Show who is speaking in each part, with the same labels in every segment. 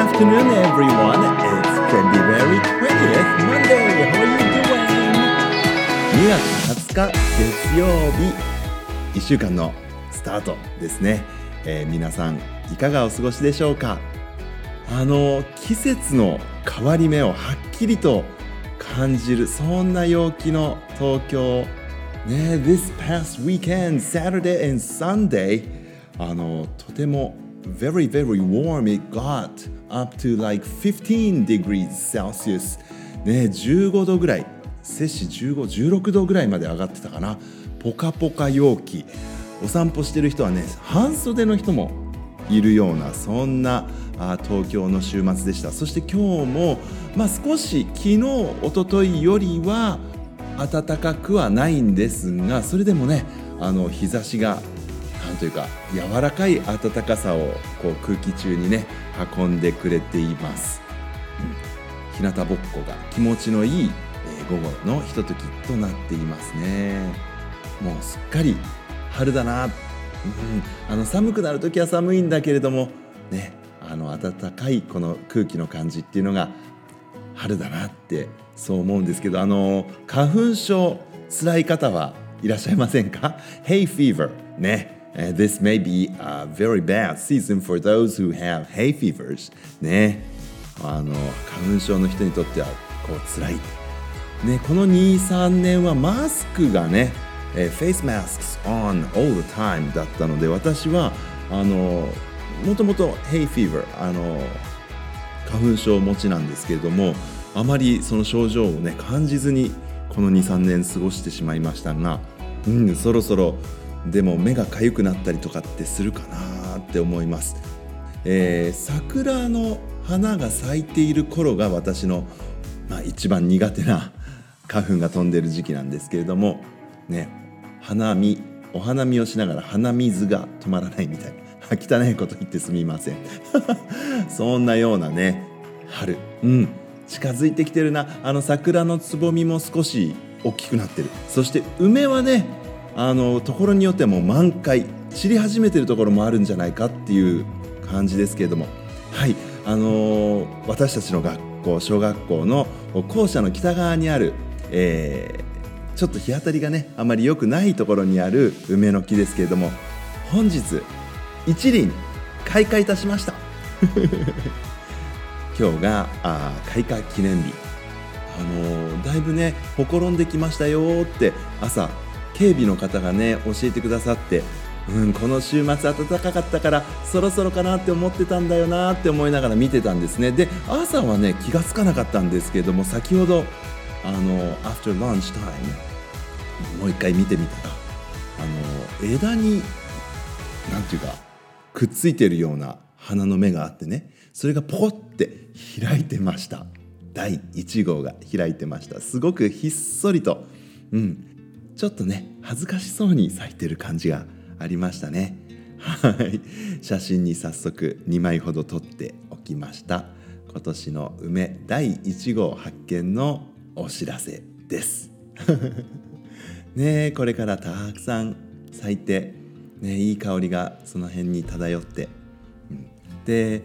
Speaker 1: afternoon, everyone. It's February 20th, Monday. How are you doing? 2月20日月曜日、1週間のスタートですね。えー皆さん、いかがお過ごしでしょうかあの、季節の変わり目をはっきりと感じる、そんな陽気の東京。ね、This past weekend, Saturday and Sunday, あの、とても very, very warm. It got up to like 15 degrees Celsius. ね、15度ぐらい、摂氏15、16度ぐらいまで上がってたかな。ポカポカ陽気。お散歩してる人はね、半袖の人もいるようなそんなあ東京の週末でしたそして今日も、まあ、少し昨日一昨日よりは暖かくはないんですがそれでもねあの日差しがなんというか柔らかい暖かさをこう空気中にね運んでくれています、うん、日向ぼっこが気持ちのいい、えー午後のひとときとなっていますね。もうすっかり春だな、うん、あの寒くなる時は寒いんだけれどもねあの暖かいこの空気の感じっていうのが春だなってそう思うんですけどあの花粉症辛い方はいらっしゃいませんか ?Hay fever ね。Uh, This may be a very bad season for those who have hay fevers ね。あの花粉症の人にとってはこう辛い。ね、この23年はマスクがね、えー、face masks on all the time だったので私はあのもともと hay fever あの花粉症持ちなんですけれどもあまりその症状をね感じずにこの23年過ごしてしまいましたが、うん、そろそろでも目が痒くなったりとかってするかなって思います、えー桜の花が咲いている頃が私の、まあ、一番苦手な 花粉が飛んでる時期なんですけれどもね花見お花見をしながら鼻水が止まらないみたいな 汚いこと言ってすみません。そんなようなね春うん近づいてきてるな。あの桜のつぼみも少し大きくなってる。そして梅はねあのところによってはもう満開散り始めてるところもあるんじゃないかっていう感じですけれども。はい。あのー私たちの学校小学校の校舎の北側にある、えーちょっと日当たりがねあまり良くないところにある梅の木ですけれども本日一輪開花いたしました。今日があ開花記念日。あのーだいぶねほころんできましたよって朝警備の方がね教えてくださってうん、この週末暖かかったからそろそろかなって思ってたんだよなって思いながら見てたんですね。で朝はね気がつかなかったんですけれども先ほどあの after lunch time もう一回見てみたらあの枝になんていうかくっついてるような花の芽があってねそれがポコって開いてました。第1号が開いてました。すごくひっそりとうんちょっとね恥ずかしそうに咲いてる感じがありましたね。はい。写真に早速2枚ほど撮っておきました。今年の梅第1号発見のお知らせです。ねえこれからたくさん咲いて、ね、いい香りがその辺に漂って、うん。で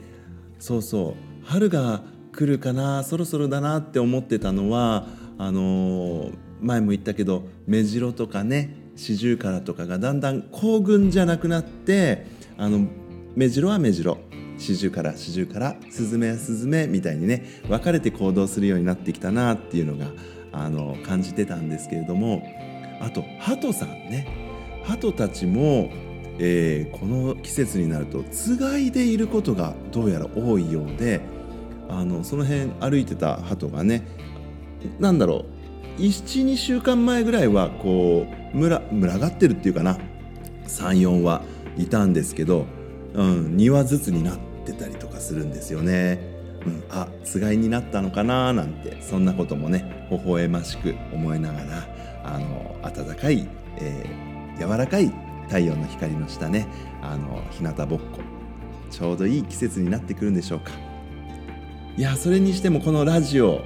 Speaker 1: そうそう春が来るかなそろそろだなって思ってたのはあのー前も言ったけど目白とかねシジュウカラとかがだんだん行軍じゃなくなってあの目白は目白シジュウカラシジュウカラスズメはスズメみたいにね分かれて行動するようになってきたなっていうのがあの感じてたんですけれどもあと鳩さんね。鳩たちも、えーこの季節になるとつがいでいることがどうやら多いようであのその辺歩いてた鳩がねなんだろう12週間前ぐらいはこう群群がってるっていうかな34はいたんですけど、うん、2羽ずつになってたりとかするんですよね。うん、あつがいになったのかななんてそんなこともね微笑ましく思いながらあの暖かい、えー柔らかい太陽の光の下ねあの日向ぼっこちょうどいい季節になってくるんでしょうかいやそれにしてもこのラジオ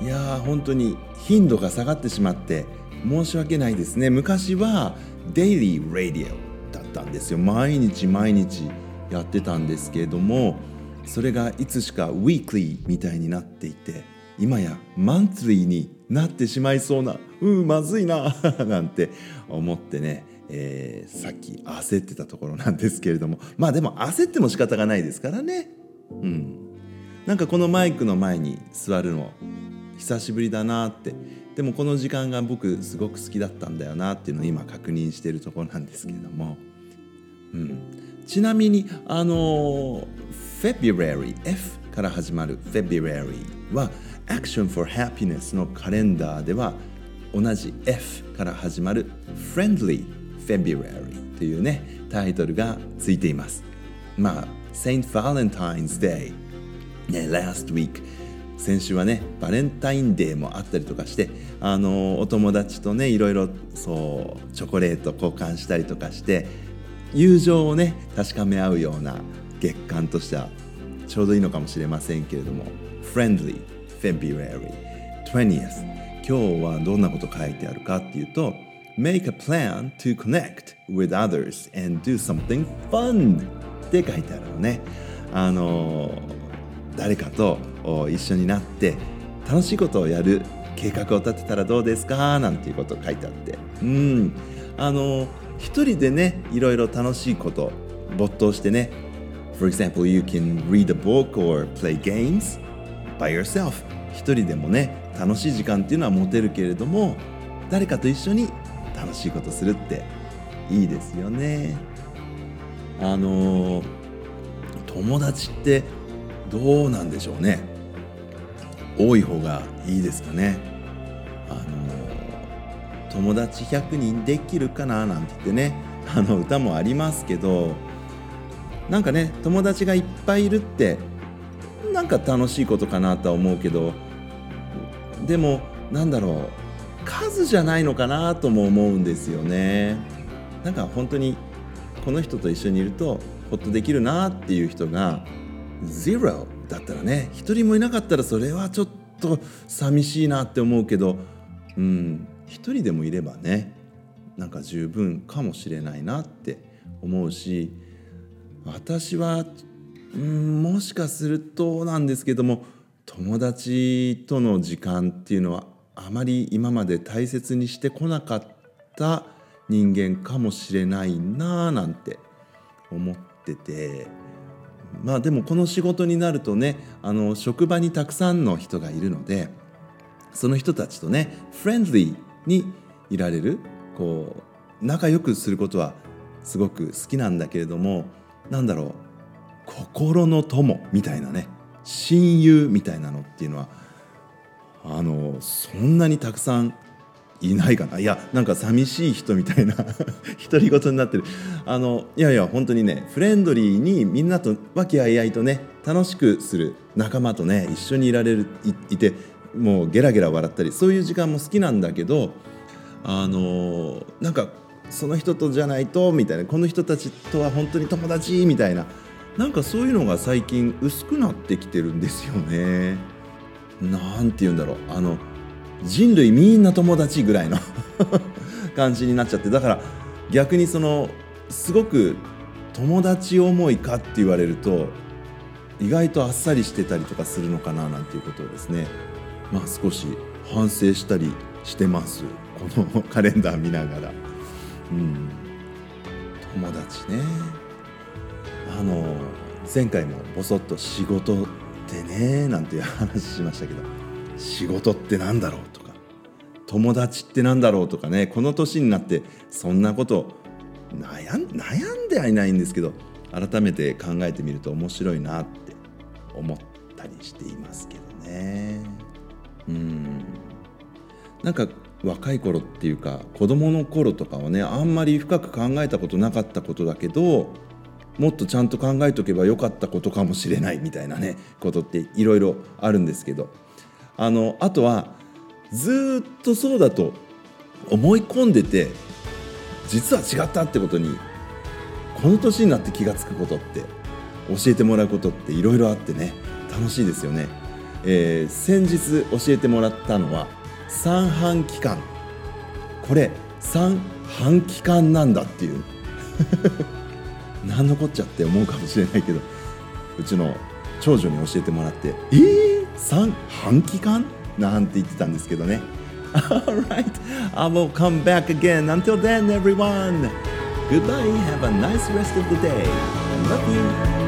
Speaker 1: いや本当に頻度が下がってしまって申し訳ないですね。昔はデイリー・ラディオだったんですよ。毎日毎日やってたんですけれどもそれがいつしか weekly みたいになっていて今や monthly になってしまいそうなうんまずいな なんて思ってね、えー、さっき焦ってたところなんですけれども。まあでも焦っても仕方がないですからね。うん。なんかこのマイクの前に座るの久しぶりだなって。でもこの時間が僕すごく好きだったんだよなっていうのを今確認しているところなんですけれども、うん、ちなみにあの February F から始まる February は Action for Happiness のカレンダーでは同じ F から始まる Friendly February というねタイトルがついています。まあ Saint Valentine's Day ね last week 先週はねバレンタインデーもあったりとかしてあのお友達とねいろいろそうチョコレート交換したりとかして友情をね確かめ合うような月間としてはちょうどいいのかもしれませんけれども Friendly February 20th 今日はどんなこと書いてあるかっていうと Make a plan to connect with others and do something fun って書いてあるのね。あの誰かと一緒になって楽しいことをやる計画を立てたらどうですか？なんていうこと書いてあって。うん。あの一人でねいろいろ楽しいこと没頭してね For example, you can read a book or play games by yourself. 一人でもね楽しい時間っていうのは持てるけれども誰かと一緒に楽しいことするっていいですよね。あの友達ってどうなんでしょうね。多い方がいいですかね。あの友達100人できるかななんて言ってねあの歌もありますけどなんかね友達がいっぱいいるってなんか楽しいことかなとは思うけどでもなんだろう数じゃないのかなとも思うんですよね。なんか本当にこの人と一緒にいるとほっとできるなっていう人が zero だったらね一人もいなかったらそれはちょっと寂しいなって思うけどうん一人でもいればねなんか十分かもしれないなって思うし私はうんもしかするとなんですけども友達との時間っていうのはあまり今まで大切にしてこなかった人間かもしれないなあなんて思ってて。まあでもこの仕事になるとねあの職場にたくさんの人がいるのでその人たちとねフレンドリーにいられるこう仲良くすることはすごく好きなんだけれどもなんだろう心の友みたいなね親友みたいなのっていうのはあのそんなにたくさんいないかな。いやなんか寂しい人みたいな 独り言になってる。あのいやいや本当にねフレンドリーにみんなと和気あいあいとね楽しくする仲間とね一緒にいられるいてもうゲラゲラ笑ったりそういう時間も好きなんだけどあのなんかその人とじゃないとみたいなこの人たちとは本当に友達みたいななんかそういうのが最近薄くなってきてるんですよね。なんて言うんだろう。あの人類みんな友達ぐらいの 感じになっちゃってだから逆にそのすごく友達思いかって言われると意外とあっさりしてたりとかするのかななんていうことをですねまあ少し反省したりしてます。このカレンダー見ながら。うん。友達ね。あの前回もぼそっと仕事ってねなんていう話しましたけど。仕事って何だろうとか友達って何だろうとかねこの年になってそんなこと悩ん悩んではいないんですけど改めて考えてみると面白いなって思ったりしていますけどね。うん。なんか若い頃っていうか子供の頃とかはねあんまり深く考えたことなかったことだけどもっとちゃんと考えとけばよかったことかもしれないみたいなねことっていろいろあるんですけどあのあとはずっとそうだと思い込んでて実は違ったってことにこの年になって気が付くことって教えてもらうことっていろいろあってね楽しいですよね、えー、先日教えてもらったのは三半規管。これ三半規管なんだっていう。何のこっちゃって思うかもしれないけどうちの長女に教えてもらってえー、3半期間なんて言ってたんですけどね Alright, I will come back again. Until then, everyone, goodbye. Have a nice rest of the day. Love you.